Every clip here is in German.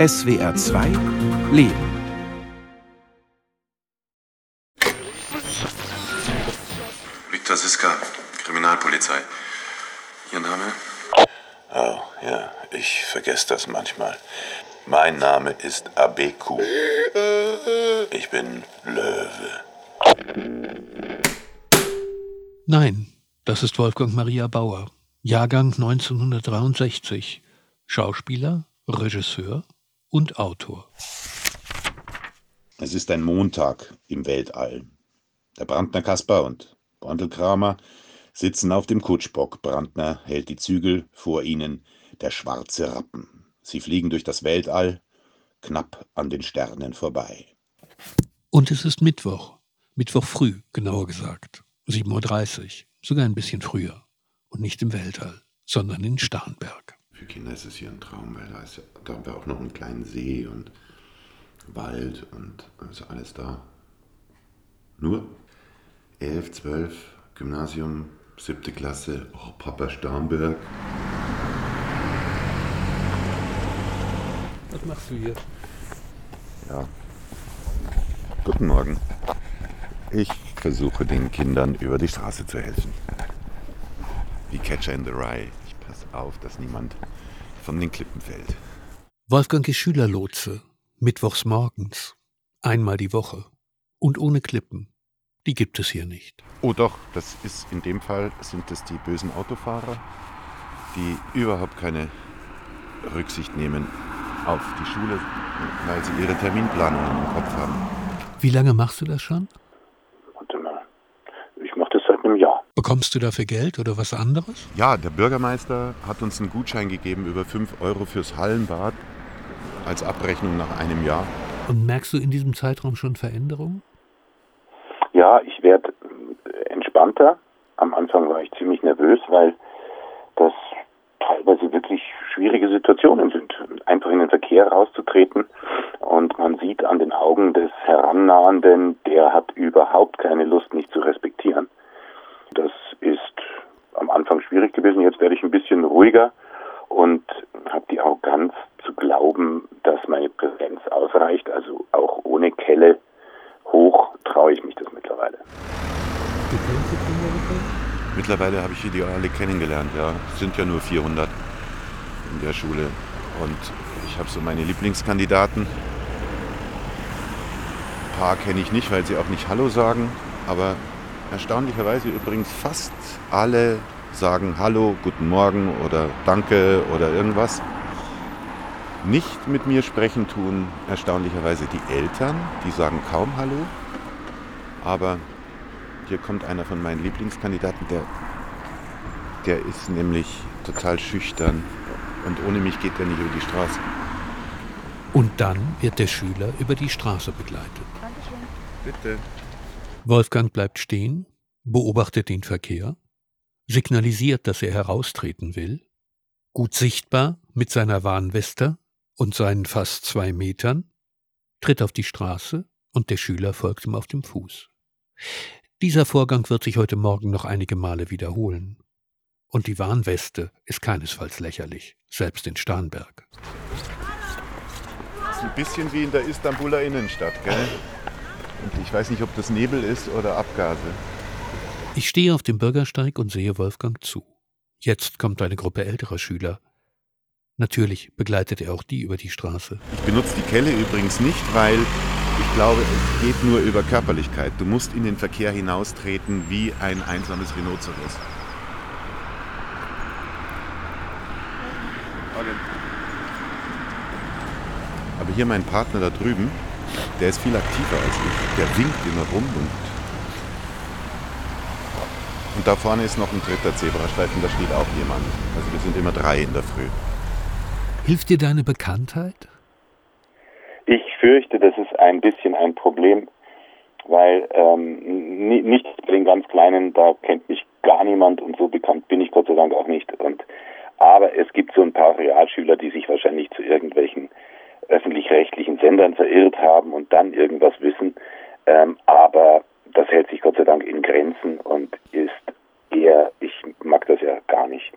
SWR 2 Leben. Viktor Siska, Kriminalpolizei. Ihr Name? Oh, ja, ich vergesse das manchmal. Mein Name ist Abeku. Ich bin Löwe. Nein, das ist Wolfgang Maria Bauer, Jahrgang 1963, Schauspieler, Regisseur und Autor. Es ist ein Montag im Weltall. Der Brandner Kaspar und Bondelkramer sitzen auf dem Kutschbock. Brandner hält die Zügel, vor ihnen der schwarze Rappen. Sie fliegen durch das Weltall, knapp an den Sternen vorbei. Und es ist Mittwoch. Mittwoch früh, genauer gesagt. 7.30 Uhr, sogar ein bisschen früher. Und nicht im Weltall, sondern in Starnberg. Für Kinder ist es hier ein Traum, weil da, ist, da haben wir auch noch einen kleinen See und Wald und ist alles da. Nur 11, 12, Gymnasium, siebte Klasse, oh, Papa Starnberg. Was machst du hier? Ja. Guten Morgen. Ich versuche den Kindern über die Straße zu helfen. Wie Catcher in the Rye. Ich passe auf, dass niemand von den Klippen fällt. Wolfgang ist Schülerlotse, mittwochs morgens, einmal die Woche und ohne Klippen. Die gibt es hier nicht. Oh doch, das ist in dem Fall sind es die bösen Autofahrer, die überhaupt keine Rücksicht nehmen auf die Schule, weil sie ihre Terminplanungen im Kopf haben. Wie lange machst du das schon? Warte mal. Ich mache das seit einem Jahr. Bekommst du dafür Geld oder was anderes? Ja, der Bürgermeister hat uns einen Gutschein gegeben über 5 Euro fürs Hallenbad als Abrechnung nach einem Jahr. Und merkst du in diesem Zeitraum schon Veränderungen? Ja, ich werde entspannter. Am Anfang war ich ziemlich nervös, weil das teilweise wirklich schwierige Situationen sind. Einfach in den Verkehr rauszutreten und man sieht an den Augen des Herannahenden, der hat überhaupt keine Lust, mich zu respektieren. Das ist am Anfang schwierig gewesen. Jetzt werde ich ein bisschen ruhiger und habe die Arroganz zu glauben, dass meine Präsenz ausreicht. Also auch ohne Kelle hoch traue ich mich das mittlerweile. Mittlerweile habe ich die alle kennengelernt, ja. Es sind ja nur 400 in der Schule. Und ich habe so meine Lieblingskandidaten. Ein paar kenne ich nicht, weil sie auch nicht Hallo sagen. Aber erstaunlicherweise übrigens fast alle sagen Hallo, guten Morgen oder Danke oder irgendwas. Nicht mit mir sprechen tun erstaunlicherweise die Eltern, die sagen kaum Hallo. Aber hier kommt einer von meinen Lieblingskandidaten, der, der ist nämlich total schüchtern und ohne mich geht er nicht über die Straße. Und dann wird der Schüler über die Straße begleitet. Dankeschön. Bitte. Wolfgang bleibt stehen, beobachtet den Verkehr, signalisiert, dass er heraustreten will, gut sichtbar mit seiner Warnweste und seinen fast zwei Metern, tritt auf die Straße und der Schüler folgt ihm auf dem Fuß. Dieser Vorgang wird sich heute Morgen noch einige Male wiederholen. Und die Warnweste ist keinesfalls lächerlich, selbst in Starnberg. Ist ein bisschen wie in der Istanbuler Innenstadt, gell? Und ich weiß nicht, ob das Nebel ist oder Abgase. Ich stehe auf dem Bürgersteig und sehe Wolfgang zu. Jetzt kommt eine Gruppe älterer Schüler. Natürlich begleitet er auch die über die Straße. Ich benutze die Kelle übrigens nicht, weil ich glaube, es geht nur über Körperlichkeit. Du musst in den Verkehr hinaustreten wie ein einsames Rhinoceros. Aber hier mein Partner da drüben, der ist viel aktiver als ich. Der winkt immer rum und. Und da vorne ist noch ein dritter Zebrastreifen, da steht auch jemand. Also wir sind immer drei in der Früh. Hilft dir deine Bekanntheit? Ich fürchte, das ist ein bisschen ein Problem, weil ähm, nicht bei den ganz Kleinen, da kennt mich gar niemand und so bekannt bin ich Gott sei Dank auch nicht. Und aber es gibt so ein paar Realschüler, die sich wahrscheinlich zu irgendwelchen öffentlich-rechtlichen Sendern verirrt haben und dann irgendwas wissen. Ähm, aber das hält sich Gott sei Dank in Grenzen und ist eher, ich mag das ja gar nicht.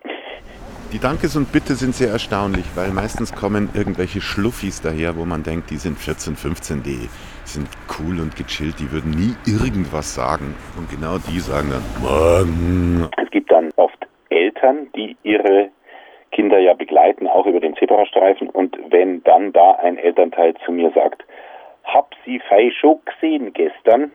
Die Dankes und Bitte sind sehr erstaunlich, weil meistens kommen irgendwelche Schluffis daher, wo man denkt, die sind 14, 15, die sind cool und gechillt, die würden nie irgendwas sagen. Und genau die sagen dann, morgen. Es gibt dann oft Eltern, die ihre Kinder ja begleiten, auch über den Zebrastreifen. Und wenn dann da ein Elternteil zu mir sagt, hab sie fei schon gesehen gestern,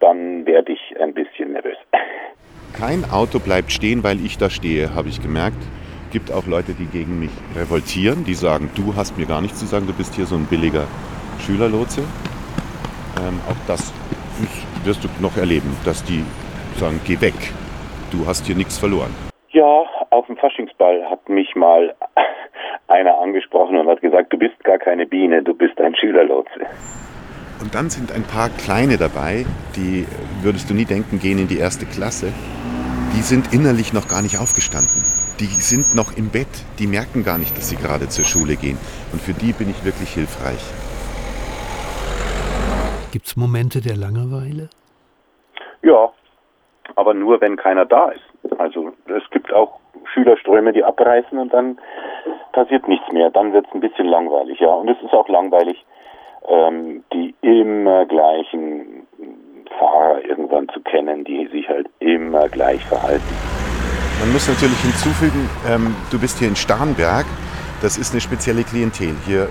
dann werde ich ein bisschen nervös. Kein Auto bleibt stehen, weil ich da stehe, habe ich gemerkt. Gibt auch Leute, die gegen mich revoltieren, die sagen, du hast mir gar nichts zu sagen, du bist hier so ein billiger Schülerlotse. Ähm, auch das wirst du noch erleben, dass die sagen, geh weg, du hast hier nichts verloren. Ja, auf dem Faschingsball hat mich mal einer angesprochen und hat gesagt, du bist gar keine Biene, du bist ein Schülerlotse. Und dann sind ein paar Kleine dabei, die würdest du nie denken, gehen in die erste Klasse. Die sind innerlich noch gar nicht aufgestanden. Die sind noch im Bett. Die merken gar nicht, dass sie gerade zur Schule gehen. Und für die bin ich wirklich hilfreich. Gibt es Momente der Langeweile? Ja, aber nur, wenn keiner da ist. Also auch Schülerströme, die abreißen und dann passiert nichts mehr. Dann wird es ein bisschen langweilig, ja. Und es ist auch langweilig, ähm, die immer gleichen Fahrer irgendwann zu kennen, die sich halt immer gleich verhalten. Man muss natürlich hinzufügen, ähm, du bist hier in Starnberg. Das ist eine spezielle Klientel. Hier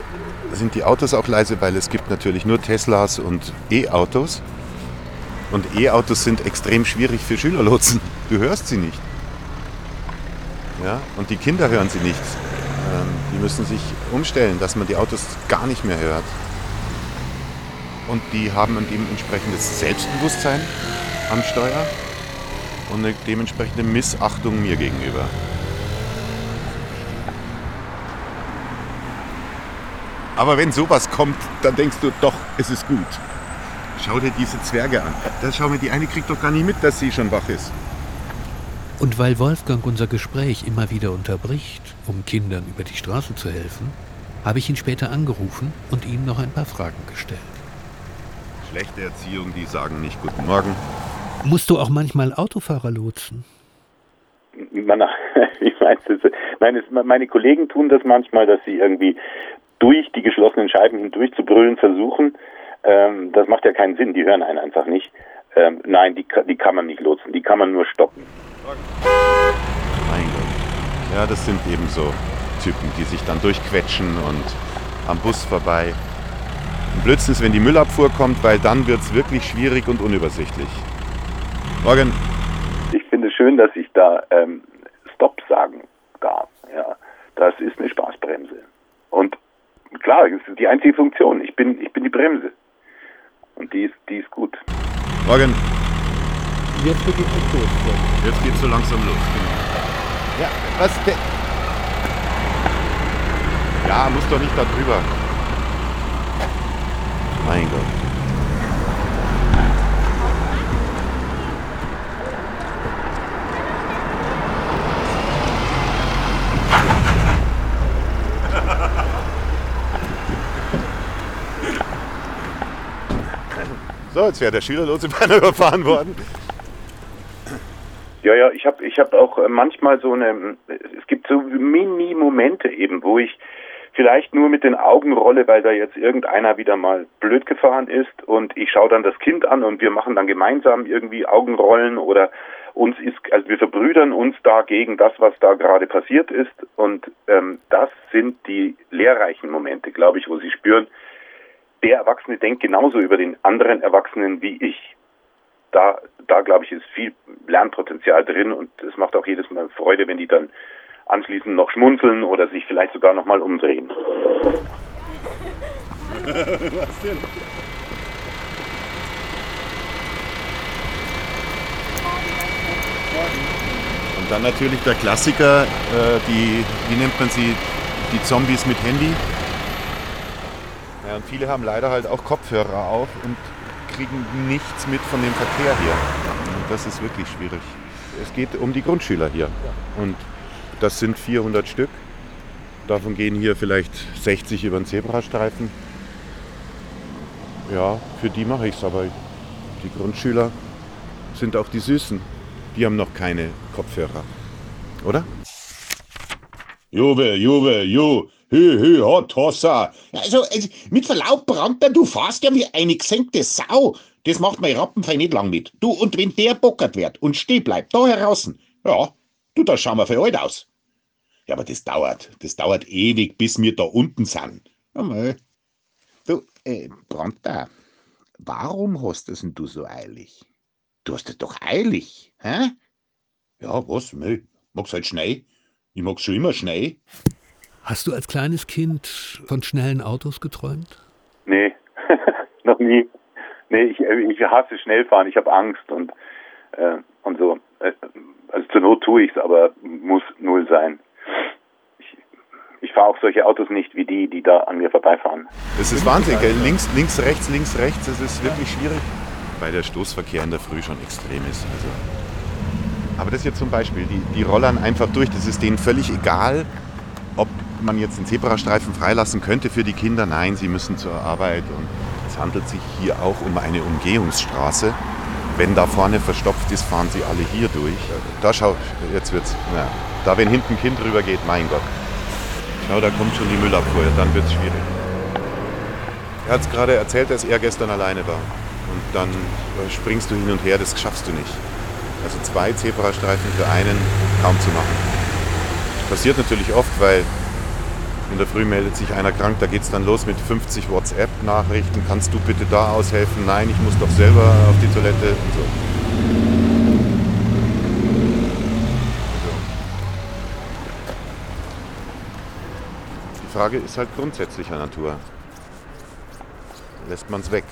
sind die Autos auch leise, weil es gibt natürlich nur Teslas und E-Autos. Und E-Autos sind extrem schwierig für Schülerlotsen. Du hörst sie nicht. Ja? Und die Kinder hören sie nicht. Ähm, die müssen sich umstellen, dass man die Autos gar nicht mehr hört. Und die haben ein dementsprechendes Selbstbewusstsein am Steuer und eine dementsprechende Missachtung mir gegenüber. Aber wenn sowas kommt, dann denkst du doch, es ist gut. Schau dir diese Zwerge an. Da schau mir, die eine kriegt doch gar nicht mit, dass sie schon wach ist. Und weil Wolfgang unser Gespräch immer wieder unterbricht, um Kindern über die Straße zu helfen, habe ich ihn später angerufen und ihm noch ein paar Fragen gestellt. Schlechte Erziehung, die sagen nicht Guten Morgen. Musst du auch manchmal Autofahrer lotsen? Ich meine, nein, meine Kollegen tun das manchmal, dass sie irgendwie durch die geschlossenen Scheiben hindurch zu brüllen versuchen. Ähm, das macht ja keinen Sinn, die hören einen einfach nicht. Ähm, nein, die, die kann man nicht lotsen, die kann man nur stoppen. Mein Gott. Ja, das sind eben so Typen, die sich dann durchquetschen und am Bus vorbei. Und Blödsinn ist, wenn die Müllabfuhr kommt, weil dann wird es wirklich schwierig und unübersichtlich. Morgen. Ich finde es schön, dass ich da ähm, Stopp sagen darf. Ja, das ist eine Spaßbremse. Und klar, das ist die einzige Funktion. Ich bin, ich bin die Bremse. Und die ist, die ist gut. Morgen. Jetzt beginnt es los. Jetzt geht's so langsam los. Genau. Ja, was denn? Ja, muss doch nicht da drüber. Mein Gott. So, jetzt wäre der Schülerlotse beinahe überfahren worden. Ja, ja, ich habe ich hab auch äh, manchmal so eine, es gibt so Mini-Momente eben, wo ich vielleicht nur mit den Augen rolle, weil da jetzt irgendeiner wieder mal blöd gefahren ist und ich schaue dann das Kind an und wir machen dann gemeinsam irgendwie Augenrollen oder uns ist, also wir verbrüdern uns da gegen das, was da gerade passiert ist und ähm, das sind die lehrreichen Momente, glaube ich, wo sie spüren, der Erwachsene denkt genauso über den anderen Erwachsenen wie ich. Da, da glaube ich, ist viel Lernpotenzial drin und es macht auch jedes Mal Freude, wenn die dann anschließend noch schmunzeln oder sich vielleicht sogar nochmal umdrehen. Was denn? Und dann natürlich der Klassiker, äh, die, wie nennt man sie, die Zombies mit Handy. Ja, und viele haben leider halt auch Kopfhörer auf und kriegen nichts mit von dem Verkehr hier. Und das ist wirklich schwierig. Es geht um die Grundschüler hier. Und das sind 400 Stück. Davon gehen hier vielleicht 60 über den Zebrastreifen. Ja, für die mache ich es, aber die Grundschüler sind auch die Süßen. Die haben noch keine Kopfhörer. Oder? Juwe, Juwe, Ju, hü, hü, hot, hossa. Also, mit Verlaub, Brandner, du fährst ja wie eine gesenkte Sau. Das macht mein Rappenfei nicht lang mit. Du, und wenn der bockert wird und steh bleibt, da heraus, ja, du, da schauen wir für alt aus. Ja, aber das dauert, das dauert ewig, bis wir da unten sind. Ja, Du, äh, Brandner, warum hast es denn du so eilig? Du hast es doch eilig, hä? Ja, was? Mö, mag's halt schnell. Ich mag's schon immer schnell. Hast du als kleines Kind von schnellen Autos geträumt? Nee, noch nie. Nee, ich, ich hasse Schnellfahren, ich habe Angst und, äh, und so. Äh, also zur Not tue ich's, aber muss null sein. Ich, ich fahre auch solche Autos nicht wie die, die da an mir vorbeifahren. Es ist Wahnsinn, gell? Links, links, rechts, links, rechts, es ist wirklich schwierig. Weil der Stoßverkehr in der Früh schon extrem ist. Also. Aber das jetzt zum Beispiel, die, die rollern einfach durch. Das ist denen völlig egal, ob man jetzt den Zebrastreifen freilassen könnte für die Kinder. Nein, sie müssen zur Arbeit. Und es handelt sich hier auch um eine Umgehungsstraße. Wenn da vorne verstopft ist, fahren sie alle hier durch. Da schau, jetzt wird's. Na, da wenn hinten ein Kind rüber geht, mein Gott. Schau, da kommt schon die Müllabfuhr, dann wird's schwierig. Er hat es gerade erzählt, dass er gestern alleine war. Und dann äh, springst du hin und her, das schaffst du nicht. Also zwei Zebrastreifen für einen kaum zu machen. Passiert natürlich oft, weil in der Früh meldet sich einer krank, da geht es dann los mit 50 WhatsApp-Nachrichten. Kannst du bitte da aushelfen? Nein, ich muss doch selber auf die Toilette und so. Die Frage ist halt grundsätzlicher Natur. Lässt man es weg?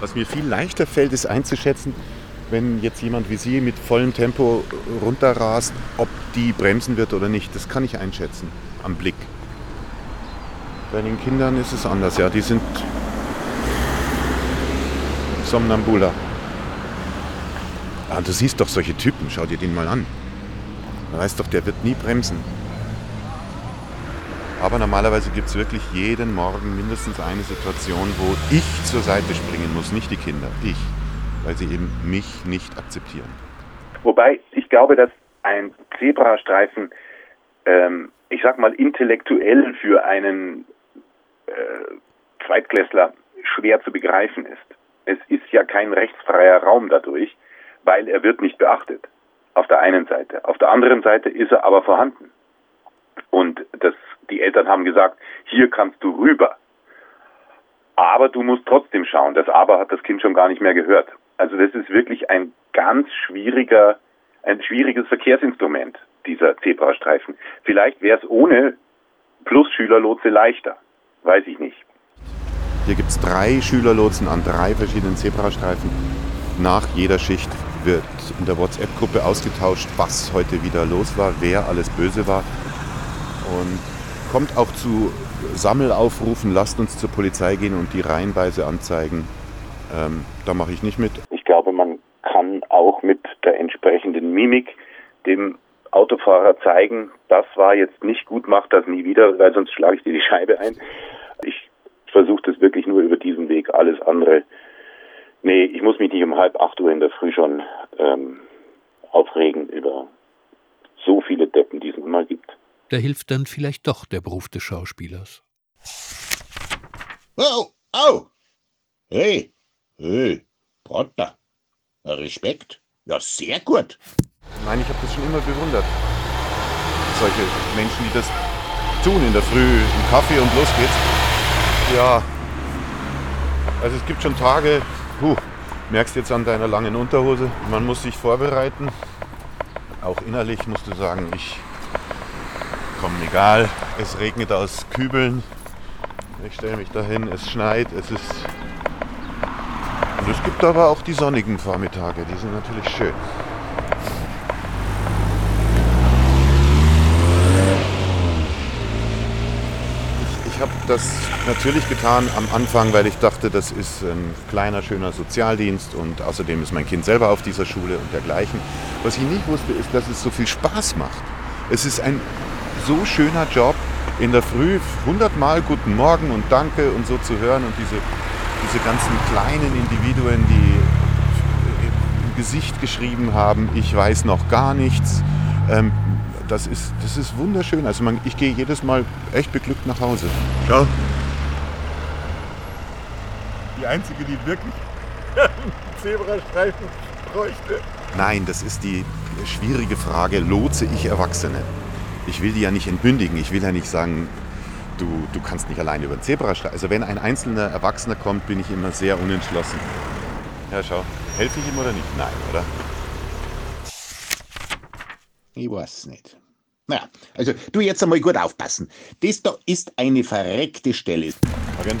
Was mir viel leichter fällt, ist einzuschätzen, wenn jetzt jemand wie Sie mit vollem Tempo runterrast, ob die bremsen wird oder nicht. Das kann ich einschätzen am Blick. Bei den Kindern ist es anders, ja. Die sind Somnambula. Ah, du siehst doch solche Typen, schau dir den mal an. Du weißt doch, der wird nie bremsen. Aber normalerweise gibt es wirklich jeden Morgen mindestens eine Situation, wo ich zur Seite springen muss, nicht die Kinder, ich, weil sie eben mich nicht akzeptieren. Wobei ich glaube, dass ein Zebrastreifen, ähm, ich sag mal, intellektuell für einen äh, Zweitklässler schwer zu begreifen ist. Es ist ja kein rechtsfreier Raum dadurch, weil er wird nicht beachtet. Auf der einen Seite. Auf der anderen Seite ist er aber vorhanden. Und das, die Eltern haben gesagt, hier kannst du rüber. Aber du musst trotzdem schauen. Das Aber hat das Kind schon gar nicht mehr gehört. Also das ist wirklich ein ganz schwieriger, ein schwieriges Verkehrsinstrument, dieser Zebrastreifen. Vielleicht wäre es ohne Plus-Schülerlotse leichter. Weiß ich nicht. Hier gibt es drei Schülerlotsen an drei verschiedenen Zebrastreifen. Nach jeder Schicht wird in der WhatsApp-Gruppe ausgetauscht, was heute wieder los war, wer alles böse war. Und kommt auch zu Sammelaufrufen, lasst uns zur Polizei gehen und die reihenweise anzeigen. Ähm, da mache ich nicht mit. Ich glaube, man kann auch mit der entsprechenden Mimik dem Autofahrer zeigen, das war jetzt nicht gut, mach das nie wieder, weil sonst schlage ich dir die Scheibe ein. Ich versuche das wirklich nur über diesen Weg. Alles andere, nee, ich muss mich nicht um halb acht Uhr in der Früh schon ähm, aufregen über so viele Deppen, die es immer gibt. Da hilft dann vielleicht doch der Beruf des Schauspielers. Oh, oh! Hey, hey, Partner. Respekt. Ja, sehr gut. Nein, ich habe das schon immer bewundert. Solche Menschen, die das tun in der Früh, im Kaffee und los geht's. Ja, also es gibt schon Tage, puh, merkst jetzt an deiner langen Unterhose, man muss sich vorbereiten. Auch innerlich musst du sagen, ich komm, egal, es regnet aus Kübeln. Ich stelle mich dahin, es schneit, es ist. Es gibt aber auch die sonnigen Vormittage, die sind natürlich schön. Ich, ich habe das natürlich getan am Anfang, weil ich dachte, das ist ein kleiner, schöner Sozialdienst und außerdem ist mein Kind selber auf dieser Schule und dergleichen. Was ich nicht wusste, ist, dass es so viel Spaß macht. Es ist ein so schöner Job, in der Früh hundertmal Guten Morgen und Danke und so zu hören und diese, diese ganzen kleinen Individuen, die im Gesicht geschrieben haben, ich weiß noch gar nichts Ähm, das, ist, das ist wunderschön. Also man, ich gehe jedes Mal echt beglückt nach Hause. Schau. Die einzige, die wirklich einen Zebrastreifen bräuchte. Nein, das ist die schwierige Frage. Lotse ich Erwachsene? Ich will die ja nicht entmündigen. Ich will ja nicht sagen, du, du kannst nicht allein über den Zebrastreifen. Also wenn ein einzelner Erwachsener kommt, bin ich immer sehr unentschlossen. Ja, schau. Helfe ich ihm oder nicht? Nein, oder? Ich weiß nicht. Naja, also du jetzt einmal gut aufpassen. Das da ist eine verreckte Stelle. Morgen.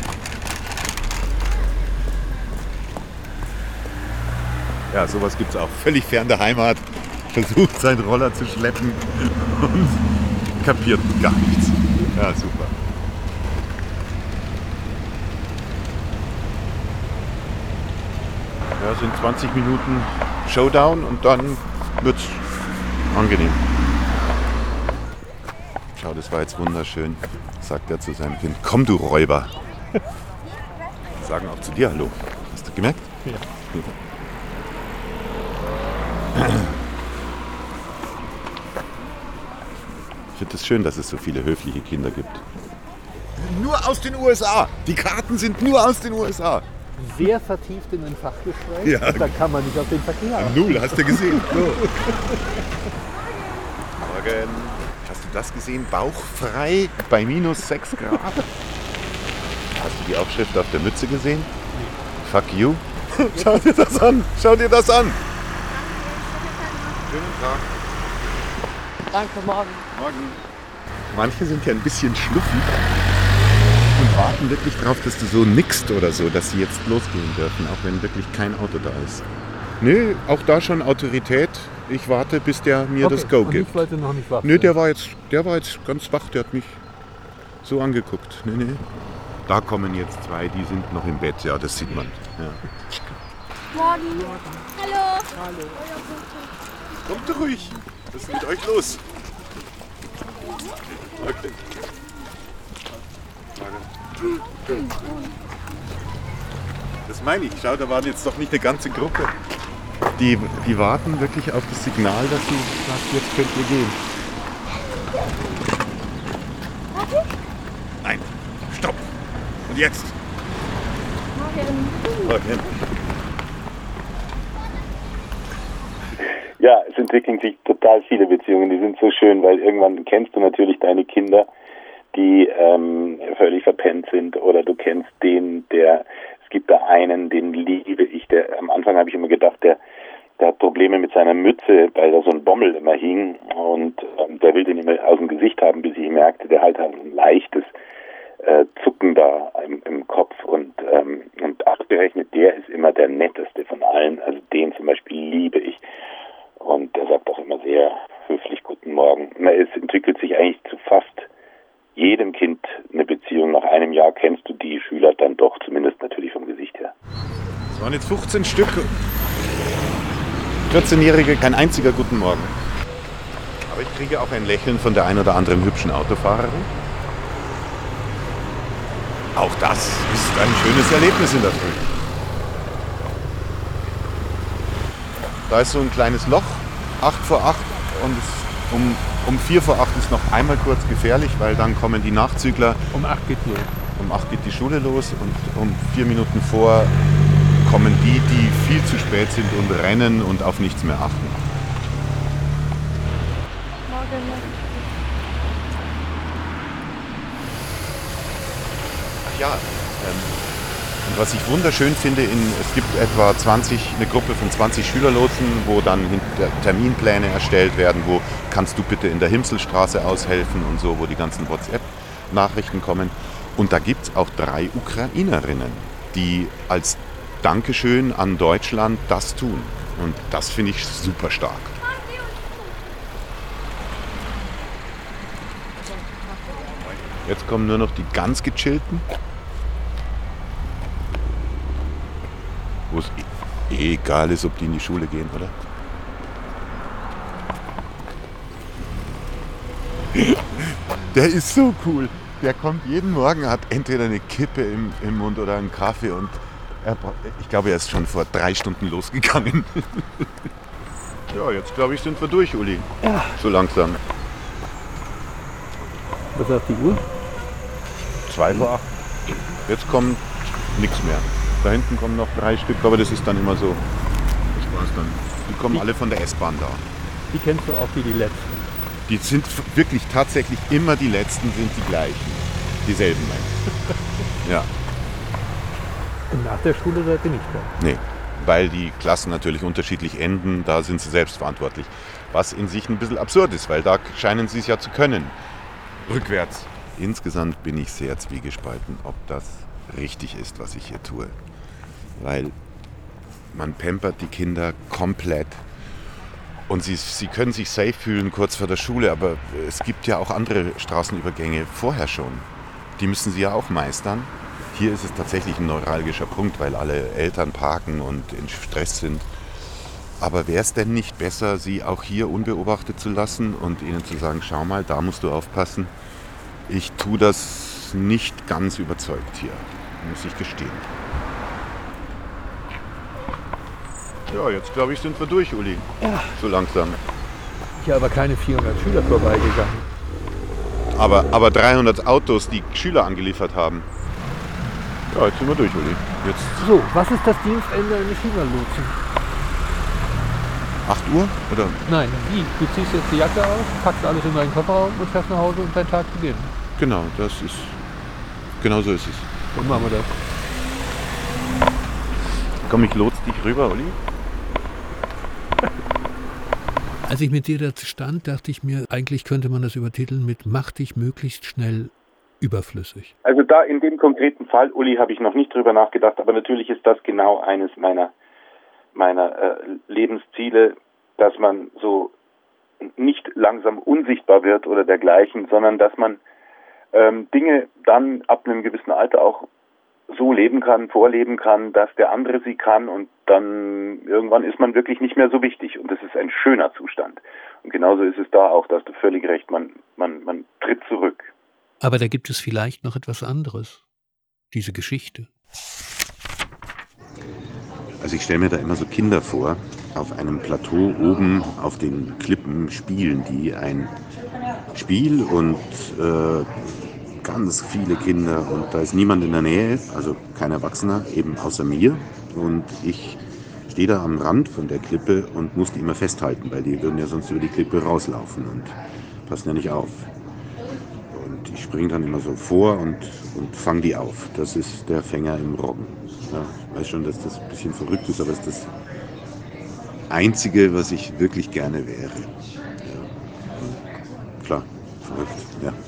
Ja, sowas gibt es auch. Völlig fern der Heimat. Versucht seinen Roller zu schleppen und kapiert gar nichts. Ja, super. Ja, sind 20 Minuten Showdown und dann wird's angenehm. Schau, das war jetzt wunderschön, sagt er zu seinem Kind. Komm, du Räuber. Sagen auch zu dir Hallo. Hast du gemerkt? Ja. Ich finde es das schön, dass es so viele höfliche Kinder gibt. Nur aus den USA. Die Karten sind nur aus den USA. Sehr vertieft in den Fachgespräch. Ja. Und da kann man nicht auf den Verkehr achten. Null, hast du gesehen. So. Morgen. Hast du das gesehen? Bauchfrei bei minus 6 Grad. Hast du die Aufschrift auf der Mütze gesehen? Fuck you. Schau dir das an. Schau dir das an. Schönen Tag. Danke, morgen. Morgen. Manche sind ja ein bisschen schluffig warten wirklich drauf, dass du so nickst oder so, dass sie jetzt losgehen dürfen, auch wenn wirklich kein Auto da ist. Nö, auch da schon Autorität. Ich warte, bis der mir das Go und gibt. ich wollte noch nicht wach Nö, der war jetzt, der war jetzt ganz wach, der hat mich so angeguckt. Nee, nee. Da kommen jetzt zwei, die sind noch im Bett, ja, das sieht man. Ja. Morgen. Hallo. Kommt ruhig. Was ist mit euch los? Okay. Das meine ich. Schau, da waren jetzt doch nicht eine ganze Gruppe. Die, die warten wirklich auf das Signal, dass sie sagt, jetzt könnt ihr gehen. Nein, stopp. Und jetzt? Morgen. Ja, es entwickeln sich total viele Beziehungen, die sind so schön, weil irgendwann kennst du natürlich deine Kinder, die ähm, völlig verpennt sind oder du kennst den, der, es gibt da einen, den liebe ich, der, am Anfang habe ich immer gedacht, der, der hat Probleme mit seiner Mütze, weil da so ein Bommel immer hing und ähm, der will den immer aus dem Gesicht haben, bis ich merkte, der halt hat ein leichtes äh, Zucken da im, im Kopf und, ähm, und ausgerechnet der ist immer der netteste von allen, also den zum Beispiel liebe ich. Und der sagt auch immer sehr höflich Guten Morgen. Na, es entwickelt sich eigentlich zu fast jedem Kind eine Beziehung. Nach einem Jahr kennst du die Schüler dann doch, zumindest natürlich vom Gesicht her. Es waren jetzt 15 Stück. 14-Jährige, kein einziger Guten Morgen. Aber ich kriege auch ein Lächeln von der ein oder anderen hübschen Autofahrerin. Auch das ist ein schönes Erlebnis in der Früh. Da ist so ein kleines Loch, 8 vor 8 und es, um, um 4 vor 8 ist noch einmal kurz gefährlich, weil dann kommen die Nachzügler. Um 8 geht los. Um 8 geht die Schule los und um 4 Minuten vor kommen die, die viel zu spät sind und rennen und auf nichts mehr achten. Ach ja, ähm, und was ich wunderschön finde, in, es gibt etwa 20, eine Gruppe von 20 Schülerlotsen, wo dann Terminpläne erstellt werden, wo kannst du bitte in der Himselstraße aushelfen und so, wo die ganzen WhatsApp-Nachrichten kommen. Und da gibt es auch drei Ukrainerinnen, die als Dankeschön an Deutschland das tun. Und das finde ich super stark. Jetzt kommen nur noch die ganz gechillten. Wo es eh egal ist, ob die in die Schule gehen, oder? Der ist so cool. Der kommt jeden Morgen, hat entweder eine Kippe im, im Mund oder einen Kaffee und er, ich glaube, er ist schon vor drei Stunden losgegangen. Ja, jetzt glaube ich, sind wir durch, Uli. Ja. So langsam. Was sagt die Uhr? Zwei vor acht. Jetzt kommt nichts mehr. Da hinten kommen noch drei Stück, aber das ist dann immer so. Das war's dann. Die kommen alle von der S-Bahn da. Die kennst du auch wie die letzten. Die sind wirklich tatsächlich immer die letzten, sind die gleichen. Dieselben. ja. Und nach der Schule seid ihr nicht da. Nee, weil die Klassen natürlich unterschiedlich enden, da sind sie selbst verantwortlich. Was in sich ein bisschen absurd ist, weil da scheinen sie es ja zu können. Rückwärts. Insgesamt bin ich sehr zwiegespalten, ob das richtig ist, was ich hier tue. Weil man pampert die Kinder komplett. Und sie, sie können sich safe fühlen kurz vor der Schule, aber es gibt ja auch andere Straßenübergänge vorher schon. Die müssen sie ja auch meistern. Hier ist es tatsächlich ein neuralgischer Punkt, weil alle Eltern parken und in Stress sind. Aber wäre es denn nicht besser, sie auch hier unbeobachtet zu lassen und ihnen zu sagen, schau mal, da musst du aufpassen. Ich tue das nicht ganz überzeugt hier, muss ich gestehen. Ja, jetzt glaube ich, sind wir durch, Uli. Ja. So langsam. Hier aber keine 400 Schüler vorbeigegangen. Aber, aber 300 Autos, die Schüler angeliefert haben. Ja, jetzt sind wir durch, Uli. Jetzt So, was ist das Dienstende eines Schülerlotsen? 8 Uhr? Oder? Nein, wie? Du ziehst jetzt die Jacke aus, packst alles in deinen Kofferraum und fährst nach Hause und dein Tag beginnt. Genau, das ist. Genau so ist es. Dann machen wir das. Komm, ich lotse dich rüber, Uli. Als ich mit dir da stand, dachte ich mir, eigentlich könnte man das übertiteln mit Mach dich möglichst schnell überflüssig. Also da in dem konkreten Fall, Uli, habe ich noch nicht drüber nachgedacht, aber natürlich ist das genau eines meiner, meiner äh, Lebensziele, dass man so nicht langsam unsichtbar wird oder dergleichen, sondern dass man ähm, Dinge dann ab einem gewissen Alter auch so leben kann, vorleben kann, dass der andere sie kann und dann irgendwann ist man wirklich nicht mehr so wichtig und das ist ein schöner Zustand. Und genauso ist es da auch, da hast du völlig recht, man, man, man tritt zurück. Aber da gibt es vielleicht noch etwas anderes. Diese Geschichte. Also ich stelle mir da immer so Kinder vor, auf einem Plateau oben auf den Klippen spielen die ein Spiel und äh, ganz viele Kinder und da ist niemand in der Nähe, also kein Erwachsener, eben außer mir. Und ich stehe da am Rand von der Klippe und muss die immer festhalten, weil die würden ja sonst über die Klippe rauslaufen und passen ja nicht auf. Ich springe dann immer so vor und, und fange die auf. Das ist der Fänger im Roggen. Ja, ich weiß schon, dass das ein bisschen verrückt ist, aber es ist das Einzige, was ich wirklich gerne wäre. Ja. Klar, verrückt, ja.